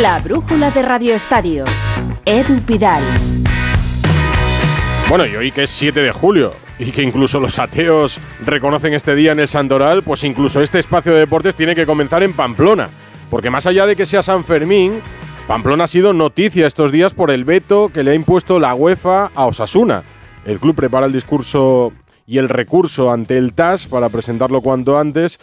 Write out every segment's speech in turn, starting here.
La brújula de Radio Estadio. Edu Pidal. Bueno, y hoy que es 7 de julio y que incluso los ateos reconocen este día en el Santoral, pues incluso este espacio de deportes tiene que comenzar en Pamplona. Porque más allá de que sea San Fermín, Pamplona ha sido noticia estos días por el veto que le ha impuesto la UEFA a Osasuna. El club prepara el discurso y el recurso ante el TAS para presentarlo cuanto antes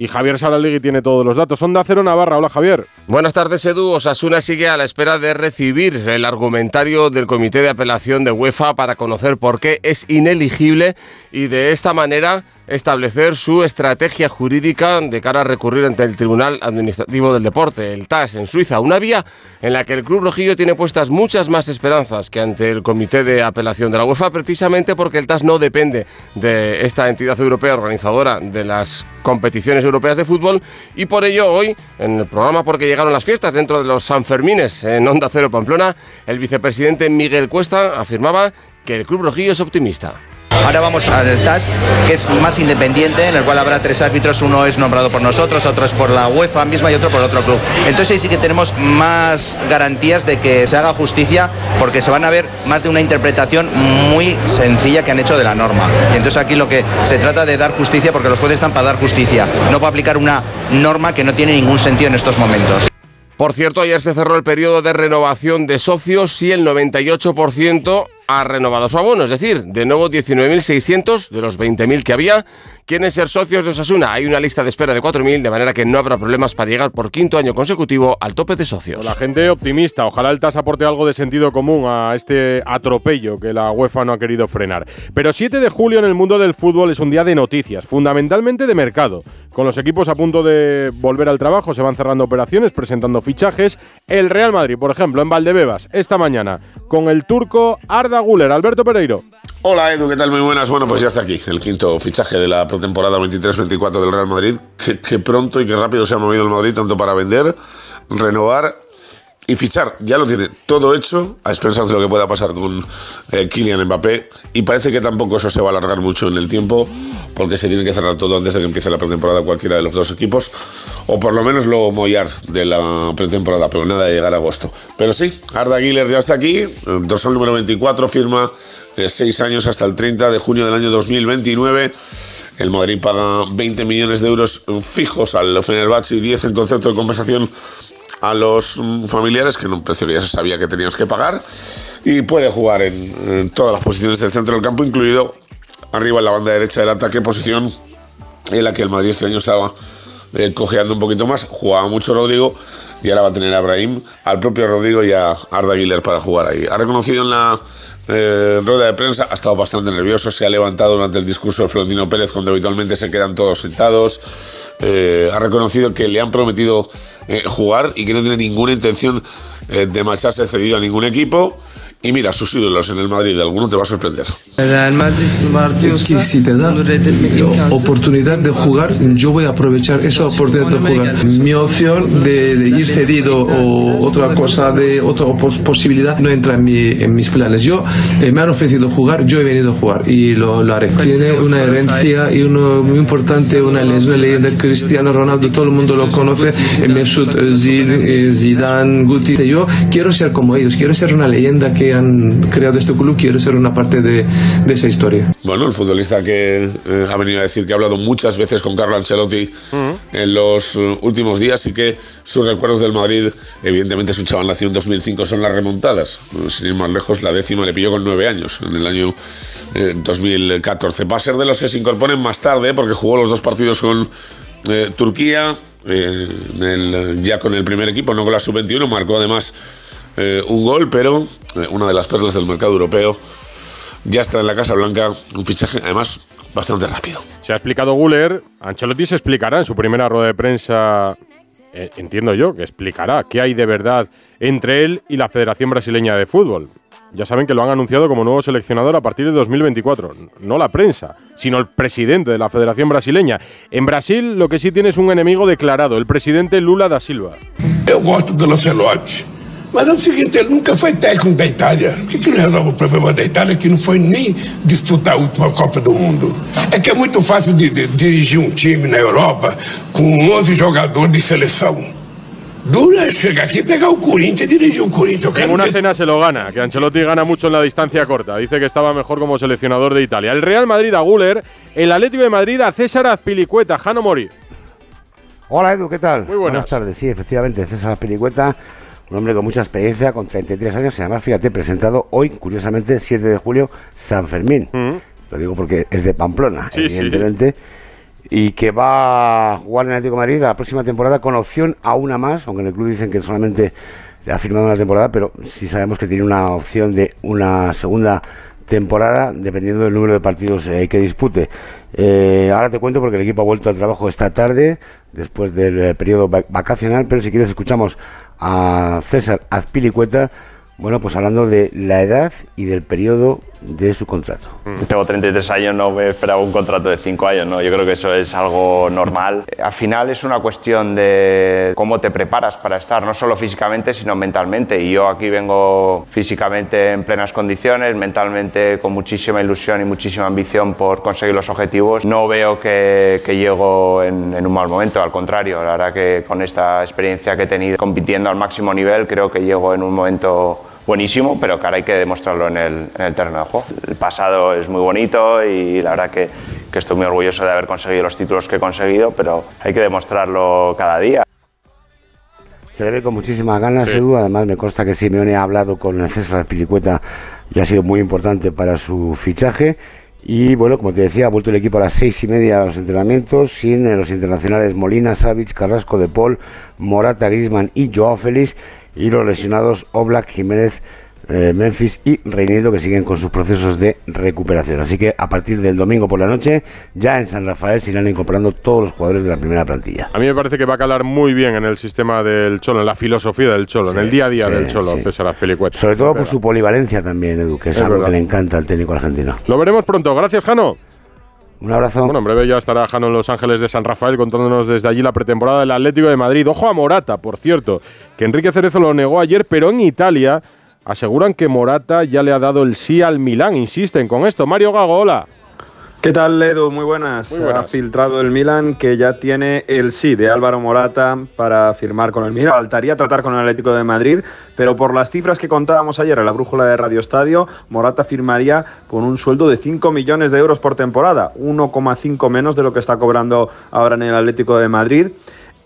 y Javier Saralegui tiene todos los datos. Onda Cero Navarra. Hola, Javier. Buenas tardes, Edu. Osasuna sigue a la espera de recibir el argumentario del Comité de Apelación de UEFA para conocer por qué es ineligible y de esta manera establecer su estrategia jurídica de cara a recurrir ante el Tribunal Administrativo del Deporte, el TAS, en Suiza. Una vía en la que el Club Rojillo tiene puestas muchas más esperanzas que ante el Comité de Apelación de la UEFA, precisamente porque el TAS no depende de esta entidad europea organizadora de las competiciones europeas de fútbol y por ello hoy, en el programa Porque llegaron las fiestas dentro de los Sanfermines en Onda Cero Pamplona, el vicepresidente Miguel Cuesta afirmaba que el Club Rojillo es optimista. Ahora vamos al TAS, que es más independiente, en el cual habrá tres árbitros, uno es nombrado por nosotros, otro es por la UEFA misma y otro por otro club. Entonces ahí sí que tenemos más garantías de que se haga justicia, porque se van a ver más de una interpretación muy sencilla que han hecho de la norma. Y entonces aquí lo que se trata de dar justicia, porque los jueces están para dar justicia, no para aplicar una norma que no tiene ningún sentido en estos momentos. Por cierto, ayer se cerró el periodo de renovación de socios y el 98% ha renovado su abono, es decir, de nuevo 19.600 de los 20.000 que había quieren ser socios de Osasuna. Hay una lista de espera de 4.000, de manera que no habrá problemas para llegar por quinto año consecutivo al tope de socios. La gente optimista. Ojalá el TAS aporte algo de sentido común a este atropello que la UEFA no ha querido frenar. Pero 7 de julio en el mundo del fútbol es un día de noticias, fundamentalmente de mercado. Con los equipos a punto de volver al trabajo, se van cerrando operaciones, presentando fichajes. El Real Madrid, por ejemplo, en Valdebebas, esta mañana, con el turco Arda Guller. Alberto Pereiro. Hola Edu, ¿qué tal? Muy buenas. Bueno, pues ya está aquí el quinto fichaje de la temporada 23-24 del Real Madrid. Qué, pronto y qué rápido se ha movido el Madrid, tanto para vender, renovar y fichar. Ya lo tiene todo hecho, a expensas de lo que pueda pasar con eh, Kylian Mbappé. Y parece que tampoco eso se va a alargar mucho en el tiempo, porque se tiene que cerrar todo antes de que empiece la pretemporada cualquiera de los dos equipos, o por lo menos lo mollar de la pretemporada, pero nada de llegar a agosto. Pero sí, Arda Güler ya está aquí, dorsal número 24, firma seis años hasta el 30 de junio del año 2029. El Madrid paga 20 millones de euros fijos al Fenerbahce y 10 en concepto de compensación a los mm, familiares, que en un se sabía que teníamos que pagar, y puede jugar en, todas las posiciones del centro del campo, incluido arriba en la banda derecha del ataque, posición en la que el Madrid este año estaba eh, cojeando un poquito más, jugaba mucho Rodrigo y ahora va a tener a Abraham, al propio Rodrigo y a Arda Güler para jugar ahí. Ha reconocido en la eh, rueda de prensa, ha estado bastante nervioso, se ha levantado durante el discurso de Florentino Pérez cuando habitualmente se quedan todos sentados, eh, ha reconocido que le han prometido eh, jugar y que no tiene ninguna intención de marcharse cedido a ningún equipo y mira, sus ídolos en el Madrid, alguno te va a sorprender. Real Madrid es un partido que si te da oportunidad de jugar, yo voy a aprovechar esa oportunidad de jugar. Mi opción de, ir cedido o otra cosa, de otra posibilidad, no entra en, mi, en mis planes. Yo eh, me han ofrecido jugar, yo he venido a jugar y lo, lo haré. Tiene una herencia y uno muy importante, una, es una leyenda Cristiano Ronaldo, todo el mundo lo conoce, Mesut eh, Zidane, Guti. Yo quiero ser como ellos, quiero ser una leyenda que han creado este club, quiero ser una parte de, de esa historia. Bueno, el futbolista que eh, ha venido a decir que ha hablado muchas veces con Carlo Ancelotti en los uh, últimos días y que sus recuerdos del Madrid, evidentemente su chaval nació en 2005, son las remontadas. Sin ir más lejos, la décima le pilló con nueve años, en el año 2014. Eh, Va a ser de los que se incorporen más tarde, porque jugó los dos partidos con eh, Turquía, ya con el primer equipo, no con la sub-21, marcó además eh, un gol, pero eh, una de las perlas del mercado europeo ya está en la Casa Blanca, un fichaje además bastante rápido. Se ha explicado Guller, Ancelotti se explicará en su primera rueda de prensa, eh, entiendo yo, que explicará qué hay de verdad entre él y la Federación Brasileña de Fútbol. Ya saben que lo han anunciado como nuevo seleccionador a partir de 2024. No la prensa, sino el presidente de la Federación Brasileña. En Brasil lo que sí tiene es un enemigo declarado, el presidente Lula da Silva. Eu gosto do Mas é o seguinte, ele nunca foi técnico da Itália. Por que, que resolve o problema da Itália que não foi nem disputar a última Copa do Mundo? É que é muito fácil de, de dirigir um time na Europa com 11 jogadores de seleção. Dura aqui pegar o Corinthians e dirigir o Corinthians. En una cena se lo gana, que Ancelotti gana mucho en la distancia corta. Dice que estaba mejor como seleccionador de Italia. El Real Madrid a Guller, el Atlético de Madrid a César Azpilicueta, Jano Mori. Hola Edu, ¿qué tal? Muy buenas. tardes, sí, efectivamente, César Pelicueta, un hombre con mucha experiencia, con 33 años, y además, fíjate, presentado hoy, curiosamente, 7 de julio, San Fermín. Lo digo porque es de Pamplona, Mm. Sí, sí. Y que va a jugar en el Atlético de Madrid la próxima temporada con opción a una más, aunque en el club dicen que solamente ha firmado una temporada, pero sí sabemos que tiene una opción de una segunda temporada, dependiendo del número de partidos eh, que dispute. Eh, ahora te cuento porque el equipo ha vuelto al trabajo esta tarde, después del eh, periodo va- vacacional, pero si quieres escuchamos a César Azpilicueta, bueno, pues hablando de la edad y del periodo de su contrato. Tengo 33 años, no me esperaba un contrato de 5 años, ¿no? Yo creo que eso es algo normal. Al final es una cuestión de cómo te preparas para estar, no solo físicamente, sino mentalmente. Y yo aquí vengo físicamente en plenas condiciones, mentalmente con muchísima ilusión y muchísima ambición por conseguir los objetivos. No veo que, que llego en, en un mal momento, al contrario, la verdad que con esta experiencia que he tenido compitiendo al máximo nivel, creo que llego en un momento buenísimo, pero que ahora hay que demostrarlo en el, en el terreno de juego. El pasado es muy bonito y la verdad que, que estoy muy orgulloso de haber conseguido los títulos que he conseguido, pero hay que demostrarlo cada día. Se le ve con muchísimas ganas, Sí. Edu. Además, me consta que Simeone ha hablado con César Pilicueta y ha sido muy importante para su fichaje. Y bueno, como te decía, ha vuelto el equipo a las seis y media a los entrenamientos, sin eh, los internacionales Molina, Savic, Carrasco de Paul, Morata, Grisman y Joao Félix, y los lesionados Oblak, Jiménez, eh, Memphis y Reinildo, que siguen con sus procesos de recuperación. Así que a partir del domingo por la noche, ya en San Rafael se irán incorporando todos los jugadores de la primera plantilla. A mí me parece que va a calar muy bien en el sistema del Cholo, en la filosofía del Cholo, en el día a día sí, del Cholo, sí. César Azpilicueta. Sobre todo por su polivalencia también, Edu, que es, Es algo verdad. que le encanta al técnico argentino. Lo veremos pronto. Gracias, Jano. Un abrazo. Bueno, en breve ya estará Jano en Los Ángeles de San Rafael contándonos desde allí la pretemporada del Atlético de Madrid. Ojo a Morata, por cierto, que Enrique Cerezo lo negó ayer, pero en Italia aseguran que Morata ya le ha dado el sí al Milán. Insisten con esto. Mario Gago, hola. ¿Qué tal, Edu? Muy buenas. Muy buenas. Ha filtrado el Milan que ya tiene el sí de Álvaro Morata para firmar con el Milan. Faltaría tratar con el Atlético de Madrid, pero por las cifras que contábamos ayer en la brújula de Radio Estadio, Morata firmaría con un sueldo de 5 millones de euros por temporada, 1,5 menos de lo que está cobrando ahora en el Atlético de Madrid.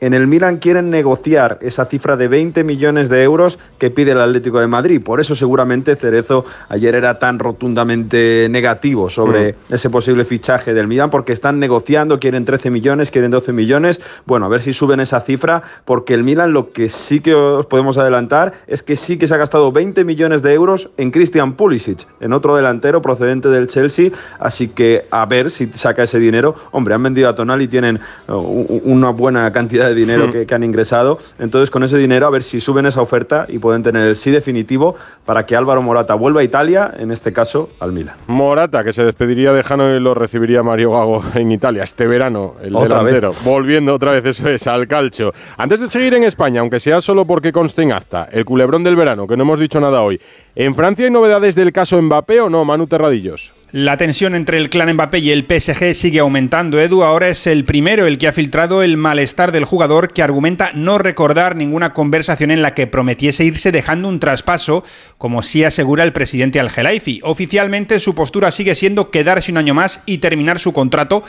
En el Milan quieren negociar esa cifra de 20 millones de euros que pide el Atlético de Madrid. Por eso seguramente Cerezo ayer era tan rotundamente negativo sobre ese posible fichaje del Milan, porque están negociando, quieren 13 millones, quieren 12 millones. Bueno, a ver si suben esa cifra, porque el Milan lo que sí que os podemos adelantar es que sí que se ha gastado 20 millones de euros en Christian Pulisic, en otro delantero procedente del Chelsea. Así que a ver si saca ese dinero. Hombre, han vendido a Tonali y tienen u- una buena cantidad de dinero Hmm. que, que han ingresado. Entonces, con ese dinero, a ver si suben esa oferta y pueden tener el sí definitivo para que Álvaro Morata vuelva a Italia, en este caso al Milan. Morata, que se despediría de Jano y lo recibiría Mario Gago en Italia este verano, el Otra delantero. Volviendo otra vez, eso es, al calcio. Antes de seguir en España, aunque sea solo porque conste en acta, el culebrón del verano, que no hemos dicho nada hoy. ¿En Francia hay novedades del caso Mbappé o no, Manu Terradillos? La tensión entre el clan Mbappé y el PSG sigue aumentando. Edu ahora es el primero el que ha filtrado el malestar del jugador que argumenta no recordar ninguna conversación en la que prometiese irse dejando un traspaso, como sí asegura el presidente Al-Gelaifi. Oficialmente su postura sigue siendo quedarse un año más y terminar su contrato,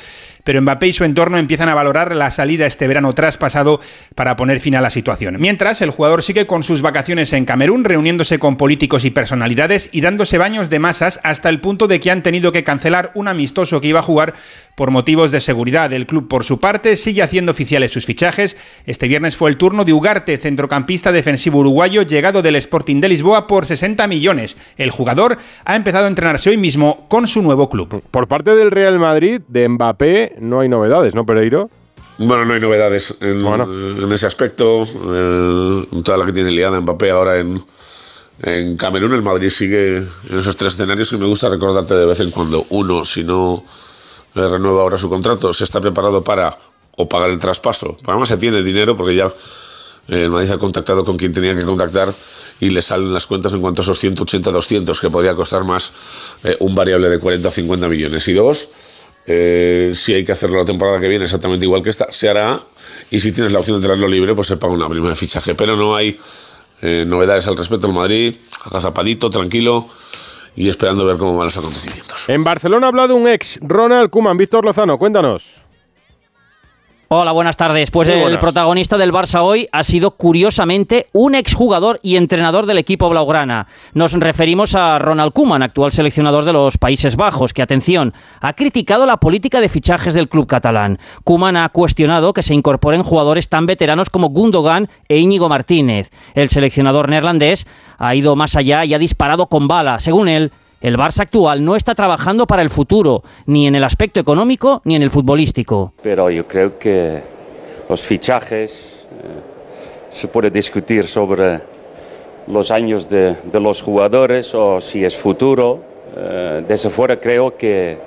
pero Mbappé y su entorno empiezan a valorar la salida este verano traspasado para poner fin a la situación. Mientras, el jugador sigue con sus vacaciones en Camerún, reuniéndose con políticos y personalidades y dándose baños de masas hasta el punto de que han tenido que cancelar un amistoso que iba a jugar por motivos de seguridad. El club, por su parte, sigue haciendo oficiales sus fichajes. Este viernes fue el turno de Ugarte, centrocampista defensivo uruguayo, llegado del Sporting de Lisboa por 60 millones. El jugador ha empezado a entrenarse hoy mismo con su nuevo club. Por parte del Real Madrid, de Mbappé, no hay novedades, ¿no, Pereiro? Bueno, no hay novedades en, en ese aspecto. Toda la que tiene liada Mbappé ahora en, en Camerún, el Madrid sigue en esos tres escenarios y me gusta recordarte de vez en cuando. Uno, si no eh, renueva ahora su contrato, se está preparado para o pagar el traspaso. Además se tiene dinero porque ya eh, el Madrid ha contactado con quien tenía que contactar y le salen las cuentas en cuanto a esos 180-200 que podría costar más eh, un variable de 40 o 50 millones. Y dos, Eh, si hay que hacerlo la temporada que viene exactamente igual que esta, se hará. Y si tienes la opción de tenerlo libre, pues se paga una prima de fichaje. Pero no hay eh, novedades al respecto. El Madrid, agazapadito, tranquilo y esperando ver cómo van los acontecimientos. En Barcelona ha hablado un ex, Ronald Kuman. Víctor Lozano, cuéntanos. Hola, buenas tardes. Pues el protagonista del Barça hoy ha sido curiosamente un exjugador y entrenador del equipo blaugrana. Nos referimos a Ronald Koeman, actual seleccionador de los Países Bajos, que atención, ha criticado la política de fichajes del club catalán. Koeman ha cuestionado que se incorporen jugadores tan veteranos como Gundogan e Íñigo Martínez. El seleccionador neerlandés ha ido más allá y ha disparado con bala. Según él, el Barça actual no está trabajando para el futuro, ni en el aspecto económico ni en el futbolístico. Pero yo creo que los fichajes eh, se puede discutir sobre los años de, los jugadores o si es futuro. Eh, desde fuera creo que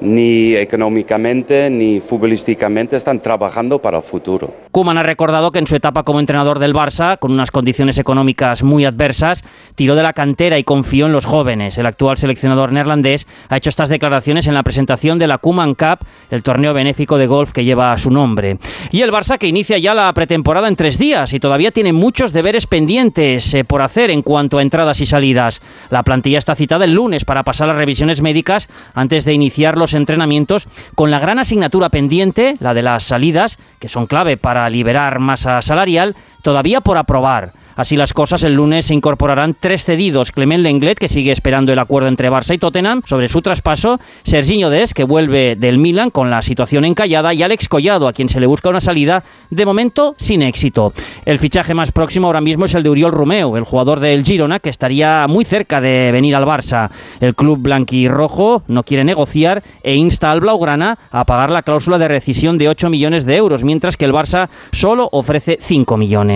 ni económicamente ni futbolísticamente están trabajando para el futuro. Kuman ha recordado que en su etapa como entrenador del Barça, con unas condiciones económicas muy adversas, tiró de la cantera y confió en los jóvenes. El actual seleccionador neerlandés ha hecho estas declaraciones en la presentación de la Kuman Cup, el torneo benéfico de golf que lleva su nombre. Y el Barça que inicia ya la pretemporada en tres días y todavía tiene muchos deberes pendientes eh, por hacer en cuanto a entradas y salidas. La plantilla está citada el lunes para pasar las revisiones médicas antes de iniciar los entrenamientos con la gran asignatura pendiente, la de las salidas, que son clave para liberar masa salarial, todavía por aprobar. Así las cosas, el lunes se incorporarán tres cedidos. Clement Lenglet, que sigue esperando el acuerdo entre Barça y Tottenham sobre su traspaso. Serginho Des, que vuelve del Milan con la situación encallada. Y Alex Collado, a quien se le busca una salida, de momento sin éxito. El fichaje más próximo ahora mismo es el de Uriol Romeo, el jugador del Girona, que estaría muy cerca de venir al Barça. El club blanquirrojo no quiere negociar e insta al Blaugrana a pagar la cláusula de rescisión de 8 millones de euros, mientras que el Barça solo ofrece 5 millones.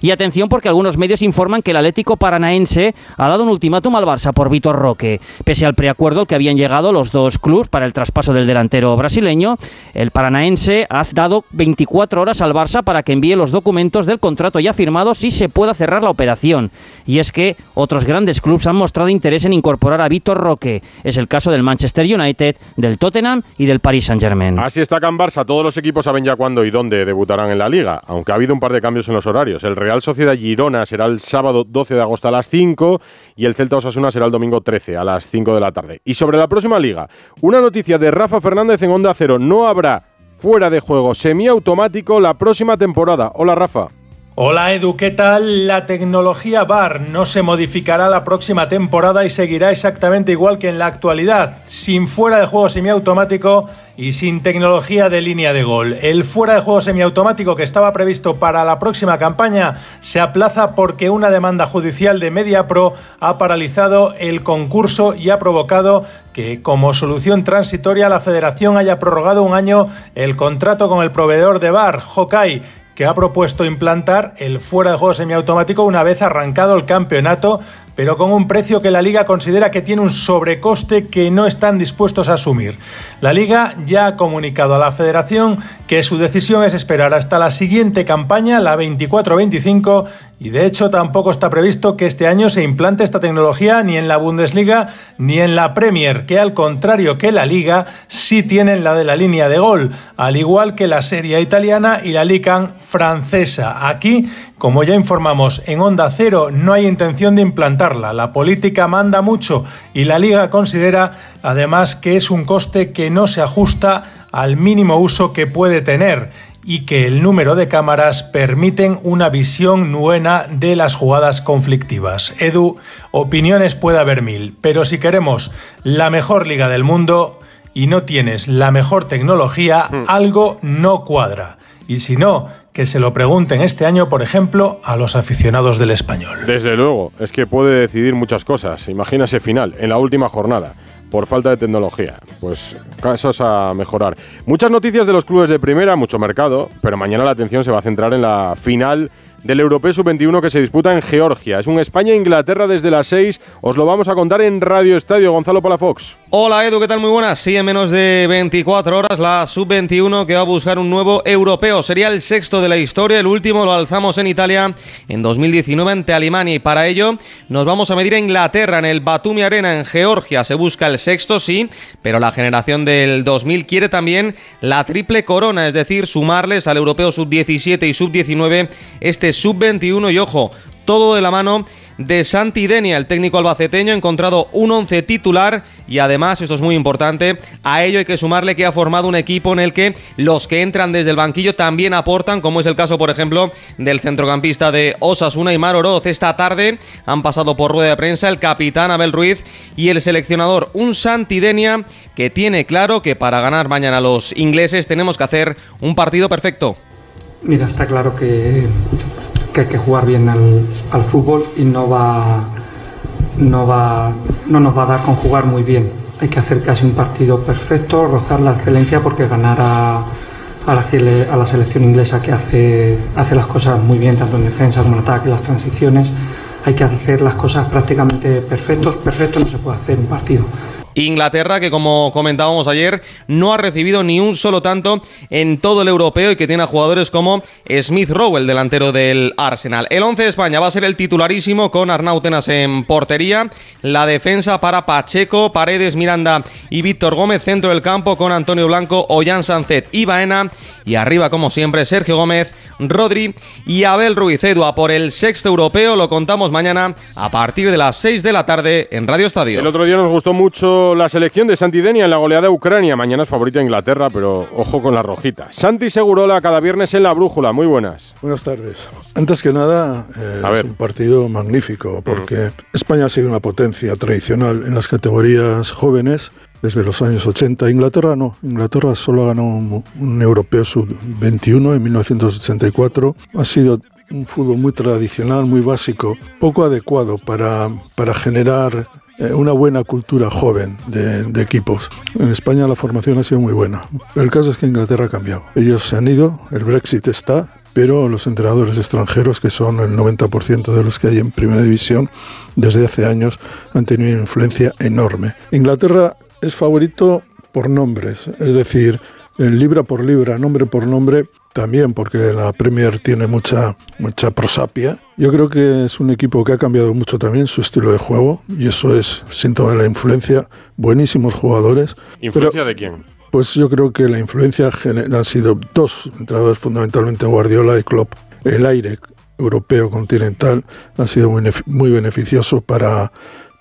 Y atención porque algunos medios informan que el Atlético Paranaense ha dado un ultimátum al Barça por Vitor Roque. Pese al preacuerdo al que habían llegado los dos clubes para el traspaso del delantero brasileño, el Paranaense ha dado 24 horas al Barça para que envíe los documentos del contrato ya firmados y se pueda cerrar la operación. Y es que otros grandes clubes han mostrado interés en incorporar a Vitor Roque. Es el caso del Manchester United, del Tottenham y del Paris Saint-Germain. Así está Can Barça. Todos los equipos saben ya cuándo y dónde debutarán en la liga, aunque ha habido un par de cambios en los horarios. El Real Sociedad Girona será el sábado 12 de agosto a las 5 y el Celta Osasuna será el domingo 13 a las 5 de la tarde. Y sobre la próxima liga, una noticia de Rafa Fernández en Onda Cero. No habrá fuera de juego semiautomático la próxima temporada. Hola Rafa. Hola Edu, ¿qué tal? La tecnología VAR no se modificará la próxima temporada y seguirá exactamente igual que en la actualidad, sin fuera de juego semiautomático y sin tecnología de línea de gol. El fuera de juego semiautomático que estaba previsto para la próxima campaña se aplaza porque una demanda judicial de MediaPro ha paralizado el concurso y ha provocado que como solución transitoria la federación haya prorrogado un año el contrato con el proveedor de VAR, Hokai, que ha propuesto implantar el fuera de juego semiautomático una vez arrancado el campeonato pero con un precio que la liga considera que tiene un sobrecoste que no están dispuestos a asumir. La liga ya ha comunicado a la federación que su decisión es esperar hasta la siguiente campaña, la 24-25, y de hecho tampoco está previsto que este año se implante esta tecnología ni en la Bundesliga ni en la Premier, que al contrario que la liga sí tienen la de la línea de gol, al igual que la Serie italiana y la Liga francesa. Aquí como ya informamos en Onda Cero, no hay intención de implantarla. La política manda mucho y la liga considera además que es un coste que no se ajusta al mínimo uso que puede tener y que el número de cámaras permiten una visión nueva de las jugadas conflictivas. Edu, opiniones puede haber mil, pero si queremos la mejor liga del mundo y no tienes la mejor tecnología, hmm. algo no cuadra. Y si no, que se lo pregunten este año, por ejemplo, a los aficionados del español. Desde luego, es que puede decidir muchas cosas. Imagínase final, en la última jornada, por falta de tecnología. Pues casos a mejorar. Muchas noticias de los clubes de primera, mucho mercado, pero mañana la atención se va a centrar en la final del Europeo Sub-21 que se disputa en Georgia. Es un España-Inglaterra desde las 6. Os lo vamos a contar en Radio Estadio. Gonzalo Palafox. Hola Edu, ¿qué tal? Muy buenas. Sí, en menos de 24 horas la sub-21 que va a buscar un nuevo europeo. Sería el sexto de la historia, el último lo alzamos en Italia en 2019 ante Alemania y para ello nos vamos a medir a Inglaterra en el Batumi Arena en Georgia. Se busca el sexto, sí, pero la generación del 2000 quiere también la triple corona, es decir, sumarles al europeo sub-17 y sub-19 este sub-21 y ojo, todo de la mano de Santi Denia, el técnico albaceteño, ha encontrado un once titular y además, esto es muy importante, a ello hay que sumarle que ha formado un equipo en el que los que entran desde el banquillo también aportan, como es el caso, por ejemplo, del centrocampista de Osasuna y Mar Oroz. Esta tarde han pasado por rueda de prensa el capitán Abel Ruiz y el seleccionador, un Santi Denia que tiene claro que para ganar mañana a los ingleses tenemos que hacer un partido perfecto. Mira, está claro que que hay que jugar bien al, fútbol y no va, no, va, no nos va a dar con jugar muy bien. Hay que hacer casi un partido perfecto, rozar la excelencia porque ganar a, a, la, a la selección inglesa que hace, hace las cosas muy bien, tanto en defensa como en ataque, las transiciones, hay que hacer las cosas prácticamente perfectos. Perfecto no se puede hacer un partido. Inglaterra, que como comentábamos ayer, no ha recibido ni un solo tanto en todo el europeo y que tiene a jugadores como Smith Rowe, el delantero del Arsenal. El 11 de España va a ser el titularísimo con Arnautenas en portería. La defensa para Pacheco, Paredes, Miranda y Víctor Gómez. Centro del campo con Antonio Blanco, Ollán Sancet y Baena. Y arriba, como siempre, Sergio Gómez, Rodri y Abel Ruiz Edua por el sexto europeo. Lo contamos mañana a partir de las 6 de la tarde en Radio Estadio. El otro día nos gustó mucho la selección de Santidenia en la goleada de Ucrania. Mañana es favorita Inglaterra, pero ojo con la rojita. Santi Segurola cada viernes en la brújula. Muy buenas. Buenas tardes. Antes que nada, eh, es un partido magnífico porque España ha sido una potencia tradicional en las categorías jóvenes desde los años 80. Inglaterra no. Inglaterra solo ganó un, un europeo sub-21 en 1984. Ha sido un fútbol muy tradicional, muy básico, poco adecuado para, para generar una buena cultura joven de, de, equipos. En España la formación ha sido muy buena. El caso es que Inglaterra ha cambiado. Ellos se han ido, el Brexit está, pero los entrenadores extranjeros, que son el 90% de los que hay en Primera División, desde hace años han tenido una influencia enorme. Inglaterra es favorito por nombres, es decir, libra por libra, nombre por nombre, también porque la Premier tiene mucha, mucha prosapia. Yo creo que es un equipo que ha cambiado mucho también su estilo de juego y eso es síntoma de la influencia. Buenísimos jugadores. ¿Influencia de quién? Pues yo creo que la influencia han sido dos entrenadores, fundamentalmente Guardiola y Klopp. El aire europeo continental ha sido muy, muy beneficioso para,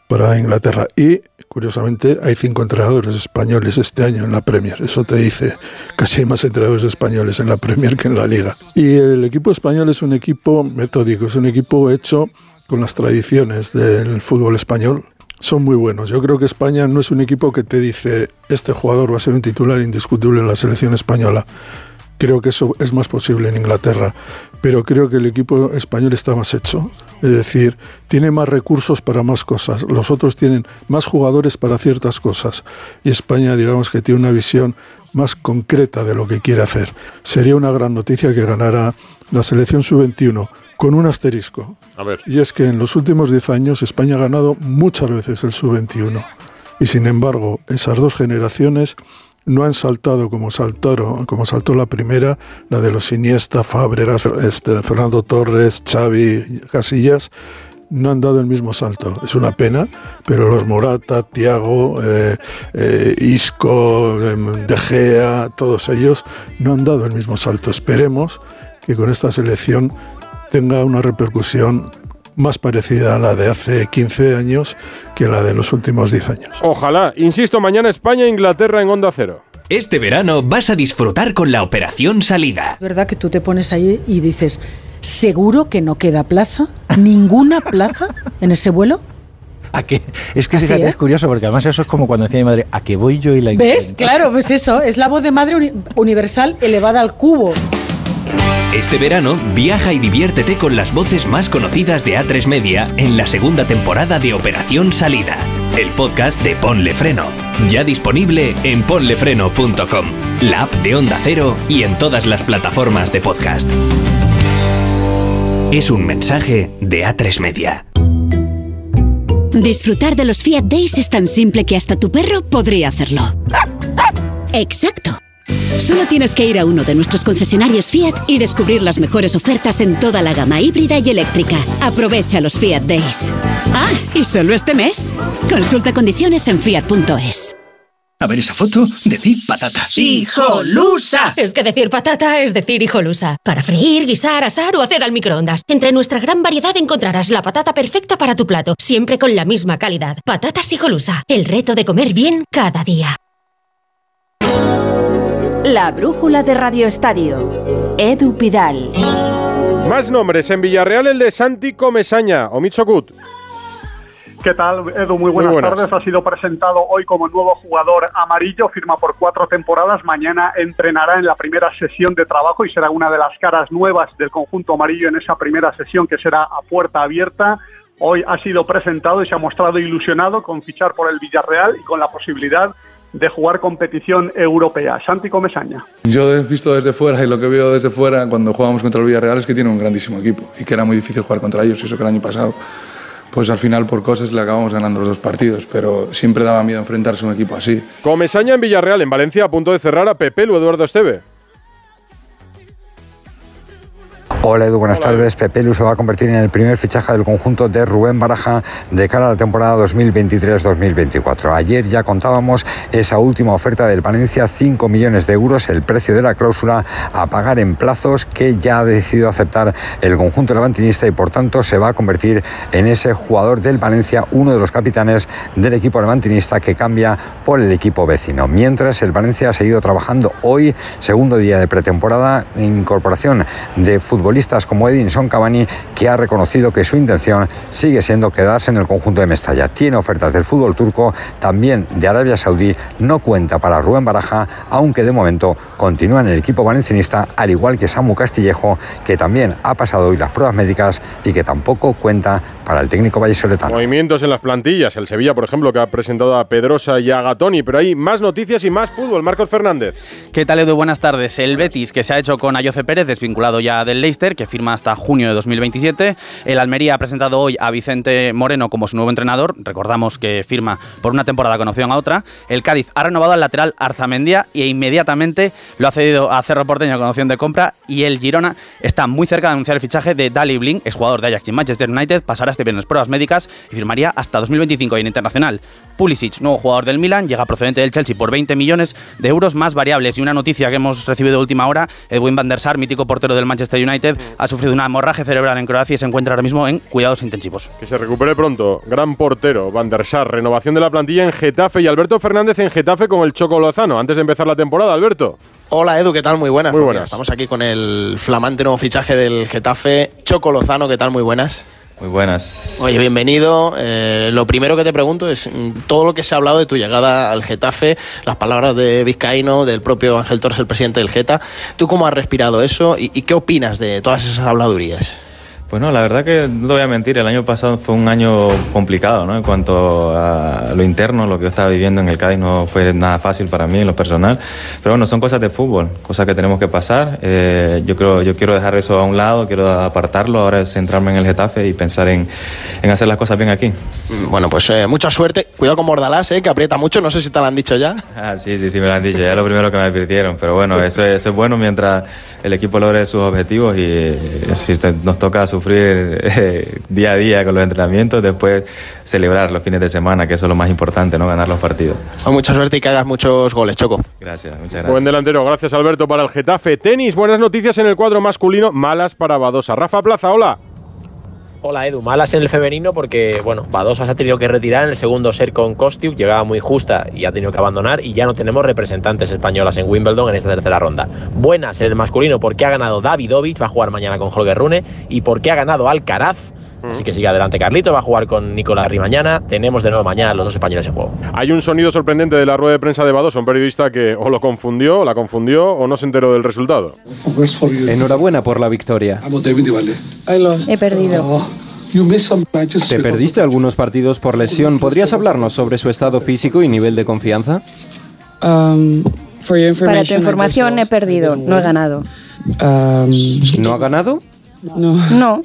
para Inglaterra. Y curiosamente hay cinco entrenadores españoles este año en la Premier. Eso te dice, casi hay más entrenadores españoles en la Premier que en la Liga. Y el equipo español es un equipo metódico, es un equipo hecho con las tradiciones del fútbol español. Son muy buenos. Yo creo que España no es un equipo que te dice, este jugador va a ser un titular indiscutible en la selección española. Creo que eso es más posible en Inglaterra, pero creo que el equipo español está más hecho. Es decir, tiene más recursos para más cosas. Los otros tienen más jugadores para ciertas cosas. Y España, digamos que tiene una visión más concreta de lo que quiere hacer. Sería una gran noticia que ganara la selección sub-21 con un asterisco. A ver. Y es que en los últimos 10 años España ha ganado muchas veces el sub-21. Y sin embargo, esas dos generaciones no han saltado como saltaron, como saltó la primera, la de los Iniesta, Fábregas, este, Fernando Torres, Xavi, Casillas, no han dado el mismo salto. Es una pena, pero los Morata, Tiago, eh, eh, Isco, eh, De Gea, todos ellos no han dado el mismo salto. Esperemos que con esta selección tenga una repercusión más parecida a la de hace 15 años que la de los últimos 10 años. Ojalá. Insisto, mañana España e Inglaterra en Onda Cero. Este verano vas a disfrutar con la operación salida. ¿Verdad que tú te pones ahí y dices, ¿seguro que no queda plaza? ¿Ninguna plaza en ese vuelo? ¿A qué? Es que fíjate, ¿eh? es curioso porque además eso es como cuando decía mi madre, ¿a qué voy yo y la ¿Ves? Claro, pues eso, es la voz de madre uni- universal elevada al cubo. Este verano viaja y diviértete con las voces más conocidas de A3 Media en la segunda temporada de Operación Salida, el podcast de Ponle Freno. Ya disponible en ponlefreno.com, la app de Onda Cero y en todas las plataformas de podcast. Es un mensaje de A3 Media. Disfrutar de los Fiat Days es tan simple que hasta tu perro podría hacerlo. Exacto. Solo tienes que ir a uno de nuestros concesionarios Fiat y descubrir las mejores ofertas en toda la gama híbrida y eléctrica. Aprovecha los Fiat Days. Ah, y solo este mes. Consulta condiciones en fiat.es. A ver esa foto, decid patata. ¡Hijolusa! Es que decir patata es decir hijolusa. Para freír, guisar, asar o hacer al microondas. Entre nuestra gran variedad encontrarás la patata perfecta para tu plato, siempre con la misma calidad. Patatas hijolusa. El reto de comer bien cada día. La brújula de Radio Estadio. Edu Pidal. Más nombres en Villarreal, el de Santi Comesaña o Michokut. ¿Qué tal, Edu? Muy buenas, Muy buenas. tardes. Ha sido presentado hoy como nuevo jugador amarillo, firma por cuatro temporadas. Mañana entrenará en la primera sesión de trabajo y será una de las caras nuevas del conjunto amarillo en esa primera sesión que será a puerta abierta. Hoy ha sido presentado y se ha mostrado ilusionado con fichar por el Villarreal y con la posibilidad de jugar competición europea. Santi Comesaña. Yo he visto desde fuera y lo que veo desde fuera cuando jugamos contra el Villarreal es que tiene un grandísimo equipo y que era muy difícil jugar contra ellos. y Eso que el año pasado, pues al final por cosas le acabamos ganando los dos partidos, pero siempre daba miedo enfrentarse a un equipo así. Comesaña en Villarreal, en Valencia, a punto de cerrar a Pepe o Eduardo Esteve. Hola Edu, buenas tardes. Pepe Lu se va a convertir en el primer fichaje del conjunto de Rubén Baraja de cara a la temporada 2023-2024. Ayer ya contábamos esa última oferta del Valencia, 5 millones de euros, el precio de la cláusula a pagar en plazos que ya ha decidido aceptar el conjunto levantinista y por tanto se va a convertir en ese jugador del Valencia, uno de los capitanes del equipo levantinista que cambia por el equipo vecino. Mientras el Valencia ha seguido trabajando hoy, segundo día de pretemporada, incorporación de futbolistas como Edinson Cavani, que ha reconocido que su intención sigue siendo quedarse en el conjunto de Mestalla. Tiene ofertas del fútbol turco, también de Arabia Saudí, no cuenta para Rubén Baraja, aunque de momento continúa en el equipo valencianista, al igual que Samu Castillejo, que también ha pasado hoy las pruebas médicas y que tampoco cuenta para el técnico vallisoletano. Movimientos en las plantillas. El Sevilla, por ejemplo, que ha presentado a Pedrosa y a Gatoni. Pero hay más noticias y más fútbol. Marcos Fernández. ¿Qué tal, Edu? Buenas tardes. El Betis, que se ha hecho con Ayoce Pérez, desvinculado ya del Leicester, que firma hasta junio de 2027. El Almería ha presentado hoy a Vicente Moreno como su nuevo entrenador. Recordamos que firma por una temporada con opción a otra. El Cádiz ha renovado al lateral Arzamendia e inmediatamente lo ha cedido a Cerro Porteño con opción de compra. Y el Girona está muy cerca de anunciar el fichaje de Dali Blink, exjugador de Ajax y Manchester United. Pasará este viernes pruebas médicas y firmaría hasta 2025 y en internacional. Pulisic, nuevo jugador del Milan, llega procedente del Chelsea por 20 millones de euros más variables. Y una noticia que hemos recibido de última hora, Edwin van der Sar, mítico portero del Manchester United, ha sufrido una hemorragia cerebral en Croacia y se encuentra ahora mismo en cuidados intensivos. Que se recupere pronto. Gran portero, Van der Sar. Renovación de la plantilla en Getafe y Alberto Fernández en Getafe con el Choco Lozano. Antes de empezar la temporada, Alberto. Hola Edu, ¿qué tal? Muy buenas. Muy Pues buenas. mira, Estamos aquí con el flamante nuevo fichaje del Getafe, Choco Lozano, ¿qué tal? Muy buenas. Muy buenas. Oye, bienvenido. Eh, lo primero que te pregunto es mm, todo lo que se ha hablado de tu llegada al Getafe, las palabras de Vizcaíno, del propio Ángel Torres, el presidente del Geta. ¿Tú cómo has respirado eso y, y qué opinas de todas esas habladurías? Pues no, la verdad que no te voy a mentir, el año pasado fue un año complicado, ¿no? En cuanto a lo interno, lo que yo estaba viviendo en el Cádiz no fue nada fácil para mí en lo personal. Pero bueno, son cosas de fútbol, cosas que tenemos que pasar. Eh, yo creo, yo quiero dejar eso a un lado, quiero apartarlo, ahora es centrarme en el Getafe y pensar en, en hacer las cosas bien aquí. Bueno, pues eh, mucha suerte. Cuidado con Bordalás, eh, que aprieta mucho. No sé si te lo han dicho ya. Ah, sí, sí, sí, me lo han dicho, ya es lo primero que me advirtieron. Pero bueno, eso, es- eso es bueno mientras el equipo logre sus objetivos y eh, si te- nos toca sufrir eh, día a día con los entrenamientos, después celebrar los fines de semana, que eso es lo más importante, ¿no? Ganar los partidos. Pues mucha suerte y que hagas muchos goles, Choco. Gracias, muchas gracias. Buen delantero. Gracias, Alberto, para el Getafe. Tenis, buenas noticias en el cuadro masculino, malas para Badosa. Rafa Plaza, hola. Hola Edu, malas en el femenino porque, bueno, Badosa se ha tenido que retirar en el segundo ser con Kostiuk, llegaba muy justa y ha tenido que abandonar y ya no tenemos representantes españolas en Wimbledon en esta tercera ronda. Buenas en el masculino porque ha ganado Davidovich, va a jugar mañana con Holger Rune y porque ha ganado Alcaraz. Así que sigue adelante Carlito, va a jugar con Nicolás Ri mañana. Tenemos de nuevo mañana los dos españoles en juego. Hay un sonido sorprendente de la rueda de prensa de Badosa, un periodista que o lo confundió, o la confundió, o no se enteró del resultado. Enhorabuena por la victoria. He perdido. ¿Te perdiste algunos partidos por lesión? ¿Podrías hablarnos sobre su estado físico y nivel de confianza? Para tu información, he perdido, no he ganado. ¿No ha ganado? No. No.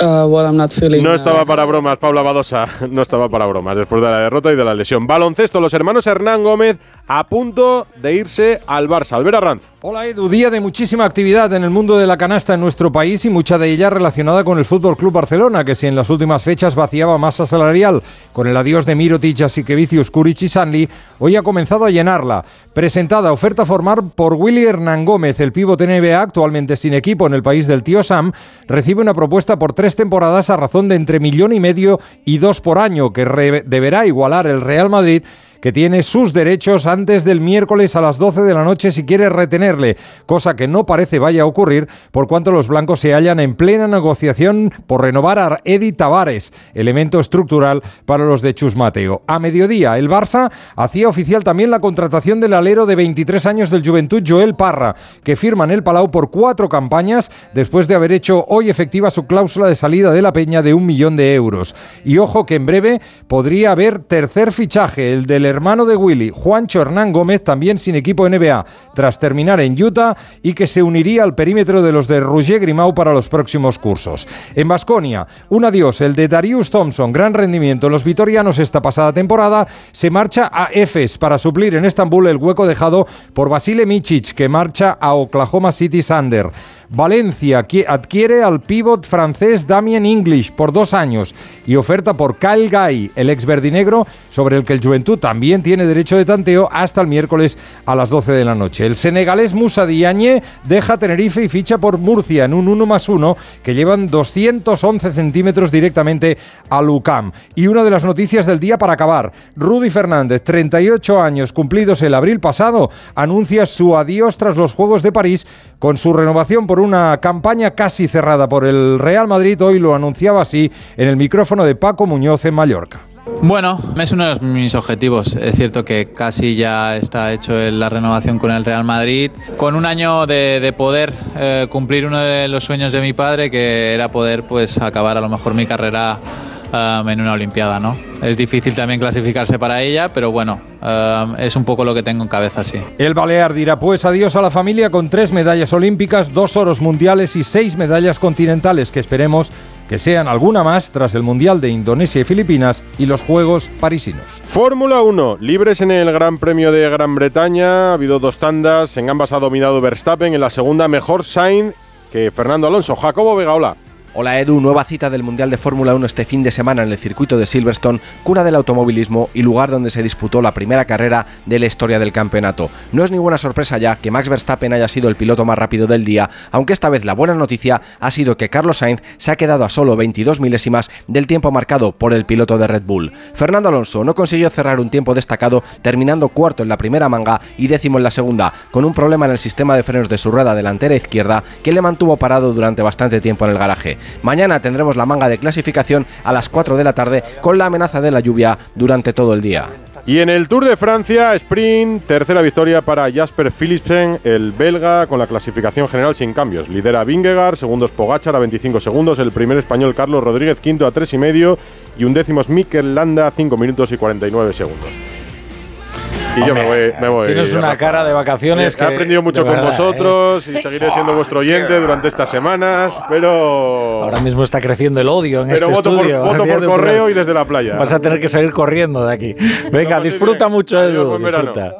Uh, well, I'm not feeling, No uh, estaba para bromas, Paula Badosa. No estaba para bromas después de la derrota y de la lesión. Baloncesto, los hermanos Hernán Gómez a punto de irse al Barça. Albert Arranz. Hola Edu, día de muchísima actividad en el mundo de la canasta en nuestro país y mucha de ella relacionada con el Fútbol Club Barcelona, que si en las últimas fechas vaciaba masa salarial con el adiós de Mirotic, Jasikevicius, Kuric y Sanli, hoy ha comenzado a llenarla. Presentada oferta a formar por Willy Hernán Gómez, el pivote NBA actualmente sin equipo en el país del tío Sam, recibe una propuesta por tres temporadas a razón de entre millón y medio y dos por año, que deberá igualar el Real Madrid que tiene sus derechos antes del miércoles a las 12 de la noche si quiere retenerle, cosa que no parece vaya a ocurrir por cuanto los blancos se hallan en plena negociación por renovar a Edi Tavares, elemento estructural para los de Chus Mateo. A mediodía, el Barça hacía oficial también la contratación del alero de 23 años del Juventud, Joel Parra, que firma en el Palau por cuatro campañas después de haber hecho hoy efectiva su cláusula de salida de la peña de un millón de euros. Y ojo que en breve podría haber tercer fichaje, el del hermano de Willy, Juancho Hernán Gómez, también sin equipo NBA, tras terminar en Utah y que se uniría al perímetro de los de Roger Grimau para los próximos cursos. En Basconia, un adiós, el de Darius Thompson, gran rendimiento en los vitorianos esta pasada temporada, se marcha a Efes para suplir en Estambul el hueco dejado por Basile Micic, que marcha a Oklahoma City Thunder. Valencia qui- adquiere al pívot francés Damien English por dos años y oferta por Kyle Guy, el ex verdinegro, sobre el que el Juventud también tiene derecho de tanteo hasta el miércoles a las 12 de la noche. El senegalés Musa Diagne deja Tenerife y ficha por Murcia en un 1 más 1 que llevan 211 centímetros directamente al UCAM. Y una de las noticias del día para acabar. Rudy Fernández, 38 años cumplidos el abril pasado, anuncia su adiós tras los Juegos de París con su renovación por una campaña casi cerrada por el Real Madrid. Hoy lo anunciaba así en el micrófono de Paco Muñoz en Mallorca. Bueno, es uno de mis objetivos. Es cierto que casi ya está hecho la renovación con el Real Madrid, con un año de, de poder eh, cumplir uno de los sueños de mi padre, que era poder pues acabar a lo mejor mi carrera um, en una Olimpiada, ¿no? Es difícil también clasificarse para ella, pero bueno, um, es un poco lo que tengo en cabeza, sí. El Balear dirá pues adiós a la familia con tres medallas olímpicas, dos oros mundiales y seis medallas continentales que esperemos que sean alguna más tras el Mundial de Indonesia y Filipinas y los Juegos Parisinos. Fórmula 1, libres en el Gran Premio de Gran Bretaña. Ha habido dos tandas, en ambas ha dominado Verstappen, en la segunda mejor Sainz que Fernando Alonso. Jacobo Vega, hola. Edu, nueva cita del Mundial de Fórmula 1 este fin de semana en el circuito de Silverstone, cuna del automovilismo y lugar donde se disputó la primera carrera de la historia del campeonato. No es ninguna sorpresa ya que Max Verstappen haya sido el piloto más rápido del día, aunque esta vez la buena noticia ha sido que Carlos Sainz se ha quedado a solo 22 milésimas del tiempo marcado por el piloto de Red Bull. Fernando Alonso no consiguió cerrar un tiempo destacado, terminando cuarto en la primera manga y décimo en la segunda, con un problema en el sistema de frenos de su rueda delantera izquierda que le mantuvo parado durante bastante tiempo en el garaje. Mañana tendremos la manga de clasificación a las 4 de la tarde con la amenaza de la lluvia durante todo el día. Y en el Tour de Francia, sprint, tercera victoria para Jasper Philipsen, el belga, con la clasificación general sin cambios. Lidera Vingegaard, segundos Pogachar a 25 segundos, el primer español Carlos Rodríguez, quinto a 3 y medio, y un décimo es Mikel Landa, 5 minutos y 49 segundos. Y yo me voy, me voy. Tienes una Rafa. cara de vacaciones He que- aprendido mucho con verdad, vosotros ¿eh? y seguiré siendo vuestro oyente durante estas semanas, pero. Ahora mismo está creciendo el odio en Pero este voto por- estudio. voto por correo y desde la playa. Vas a tener que salir corriendo de aquí. Venga, disfruta mucho, Adiós, Edu. buen verano. Disfruta.